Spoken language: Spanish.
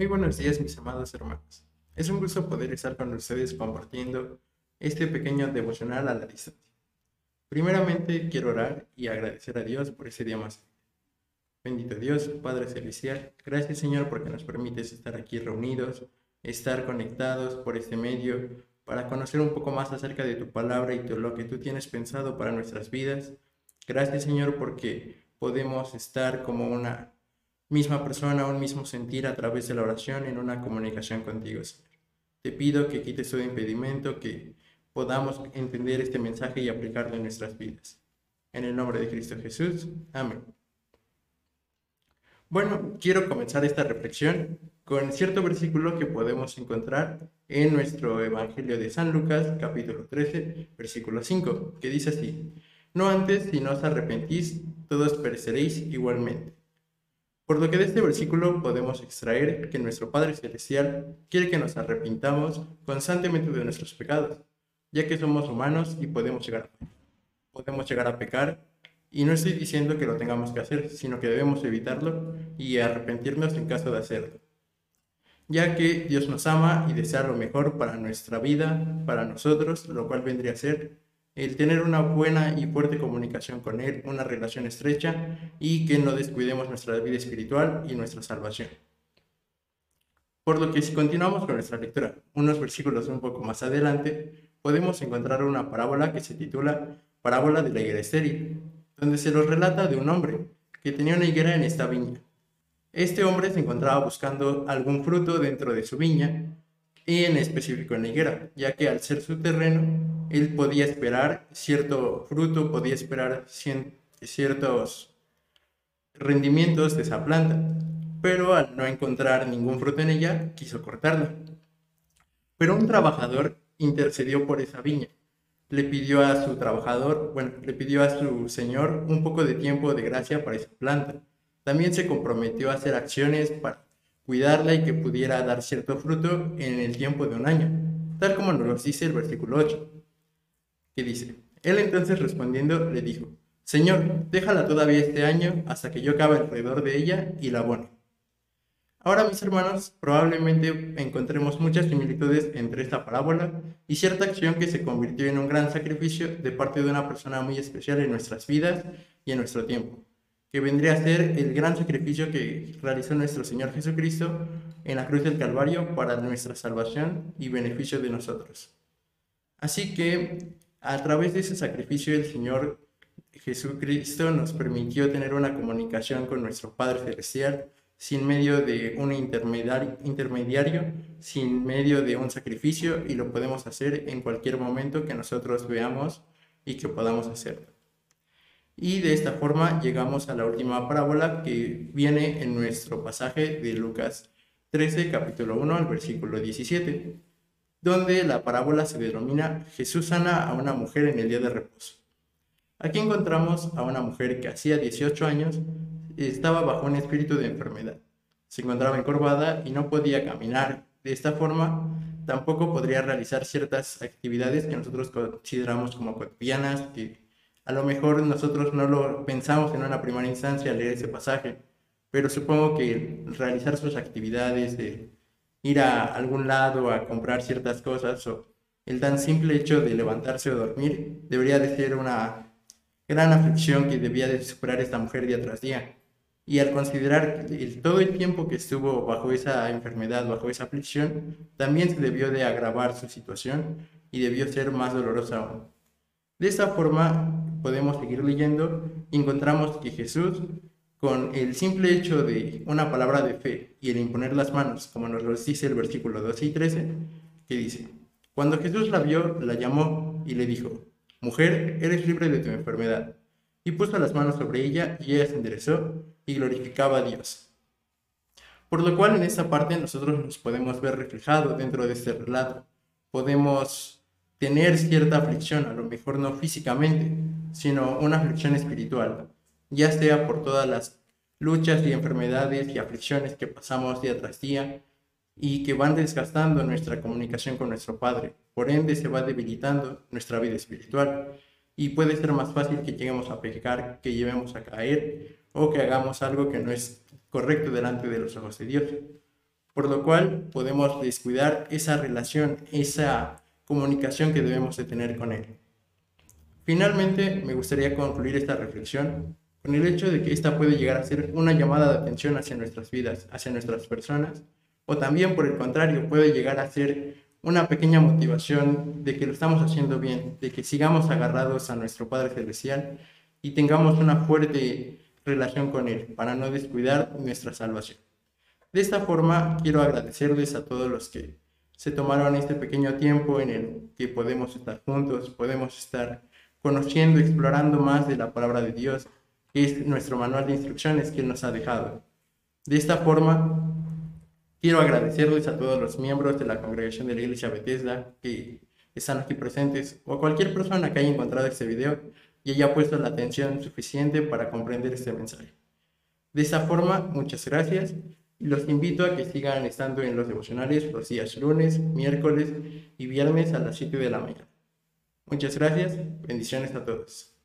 Muy buenos días mis amados hermanos. Es un gusto poder estar con ustedes compartiendo este pequeño devocional a la distancia. Primeramente quiero orar y agradecer a Dios por ese día más. Bendito Dios, Padre Celestial, gracias Señor porque nos permites estar aquí reunidos, estar conectados por este medio para conocer un poco más acerca de tu palabra y de lo que tú tienes pensado para nuestras vidas. Gracias Señor porque podemos estar como una misma persona, un mismo sentir a través de la oración en una comunicación contigo, Señor. Te pido que quites todo impedimento, que podamos entender este mensaje y aplicarlo en nuestras vidas. En el nombre de Cristo Jesús. Amén. Bueno, quiero comenzar esta reflexión con cierto versículo que podemos encontrar en nuestro Evangelio de San Lucas, capítulo 13, versículo 5, que dice así, No antes, si no os arrepentís, todos pereceréis igualmente. Por lo que de este versículo podemos extraer que nuestro Padre Celestial quiere que nos arrepintamos constantemente de nuestros pecados, ya que somos humanos y podemos llegar a, podemos llegar a pecar. Y no estoy diciendo que lo tengamos que hacer, sino que debemos evitarlo y arrepentirnos en caso de hacerlo, ya que Dios nos ama y desea lo mejor para nuestra vida, para nosotros, lo cual vendría a ser el tener una buena y fuerte comunicación con Él, una relación estrecha y que no descuidemos nuestra vida espiritual y nuestra salvación. Por lo que si continuamos con nuestra lectura, unos versículos un poco más adelante, podemos encontrar una parábola que se titula Parábola de la higuera estéril, donde se nos relata de un hombre que tenía una higuera en esta viña. Este hombre se encontraba buscando algún fruto dentro de su viña y en específico en la higuera, ya que al ser su terreno él podía esperar cierto fruto, podía esperar ciertos rendimientos de esa planta, pero al no encontrar ningún fruto en ella, quiso cortarla. Pero un trabajador intercedió por esa viña. Le pidió a su trabajador, bueno, le pidió a su señor un poco de tiempo de gracia para esa planta. También se comprometió a hacer acciones para cuidarla y que pudiera dar cierto fruto en el tiempo de un año, tal como nos dice el versículo 8 que dice, él entonces respondiendo le dijo, Señor, déjala todavía este año hasta que yo acabe alrededor de ella y la abone. Ahora, mis hermanos, probablemente encontremos muchas similitudes entre esta parábola y cierta acción que se convirtió en un gran sacrificio de parte de una persona muy especial en nuestras vidas y en nuestro tiempo, que vendría a ser el gran sacrificio que realizó nuestro Señor Jesucristo en la cruz del Calvario para nuestra salvación y beneficio de nosotros. Así que a través de ese sacrificio el Señor Jesucristo nos permitió tener una comunicación con nuestro Padre Celestial sin medio de un intermediario, sin medio de un sacrificio y lo podemos hacer en cualquier momento que nosotros veamos y que podamos hacerlo. Y de esta forma llegamos a la última parábola que viene en nuestro pasaje de Lucas 13, capítulo 1 al versículo 17 donde la parábola se denomina Jesús sana a una mujer en el día de reposo. Aquí encontramos a una mujer que hacía 18 años estaba bajo un espíritu de enfermedad. Se encontraba encorvada y no podía caminar. De esta forma, tampoco podría realizar ciertas actividades que nosotros consideramos como cotidianas, a lo mejor nosotros no lo pensamos en una primera instancia leer ese pasaje, pero supongo que realizar sus actividades de ir a algún lado a comprar ciertas cosas o el tan simple hecho de levantarse o dormir debería de ser una gran aflicción que debía de superar esta mujer día tras día. Y al considerar todo el tiempo que estuvo bajo esa enfermedad, bajo esa aflicción, también se debió de agravar su situación y debió ser más dolorosa aún. De esta forma podemos seguir leyendo encontramos que Jesús con el simple hecho de una palabra de fe y el imponer las manos, como nos lo dice el versículo 12 y 13, que dice, cuando Jesús la vio, la llamó y le dijo, mujer, eres libre de tu enfermedad. Y puso las manos sobre ella y ella se enderezó y glorificaba a Dios. Por lo cual en esta parte nosotros nos podemos ver reflejados dentro de este relato. Podemos tener cierta aflicción, a lo mejor no físicamente, sino una aflicción espiritual ya sea por todas las luchas y enfermedades y aflicciones que pasamos día tras día y que van desgastando nuestra comunicación con nuestro Padre. Por ende, se va debilitando nuestra vida espiritual y puede ser más fácil que lleguemos a pecar, que llevemos a caer o que hagamos algo que no es correcto delante de los ojos de Dios. por lo cual podemos descuidar esa relación, esa comunicación que debemos de tener con Él. Finalmente, me gustaría concluir esta reflexión con el hecho de que esta puede llegar a ser una llamada de atención hacia nuestras vidas, hacia nuestras personas, o también por el contrario puede llegar a ser una pequeña motivación de que lo estamos haciendo bien, de que sigamos agarrados a nuestro Padre Celestial y tengamos una fuerte relación con Él para no descuidar nuestra salvación. De esta forma, quiero agradecerles a todos los que se tomaron este pequeño tiempo en el que podemos estar juntos, podemos estar conociendo, explorando más de la palabra de Dios, que es nuestro manual de instrucciones que Él nos ha dejado. De esta forma, quiero agradecerles a todos los miembros de la congregación de la Iglesia Bethesda que están aquí presentes o a cualquier persona que haya encontrado este video y haya puesto la atención suficiente para comprender este mensaje. De esta forma, muchas gracias los invito a que sigan estando en los devocionales los días lunes, miércoles y viernes a las 7 de la mañana. Muchas gracias, bendiciones a todos.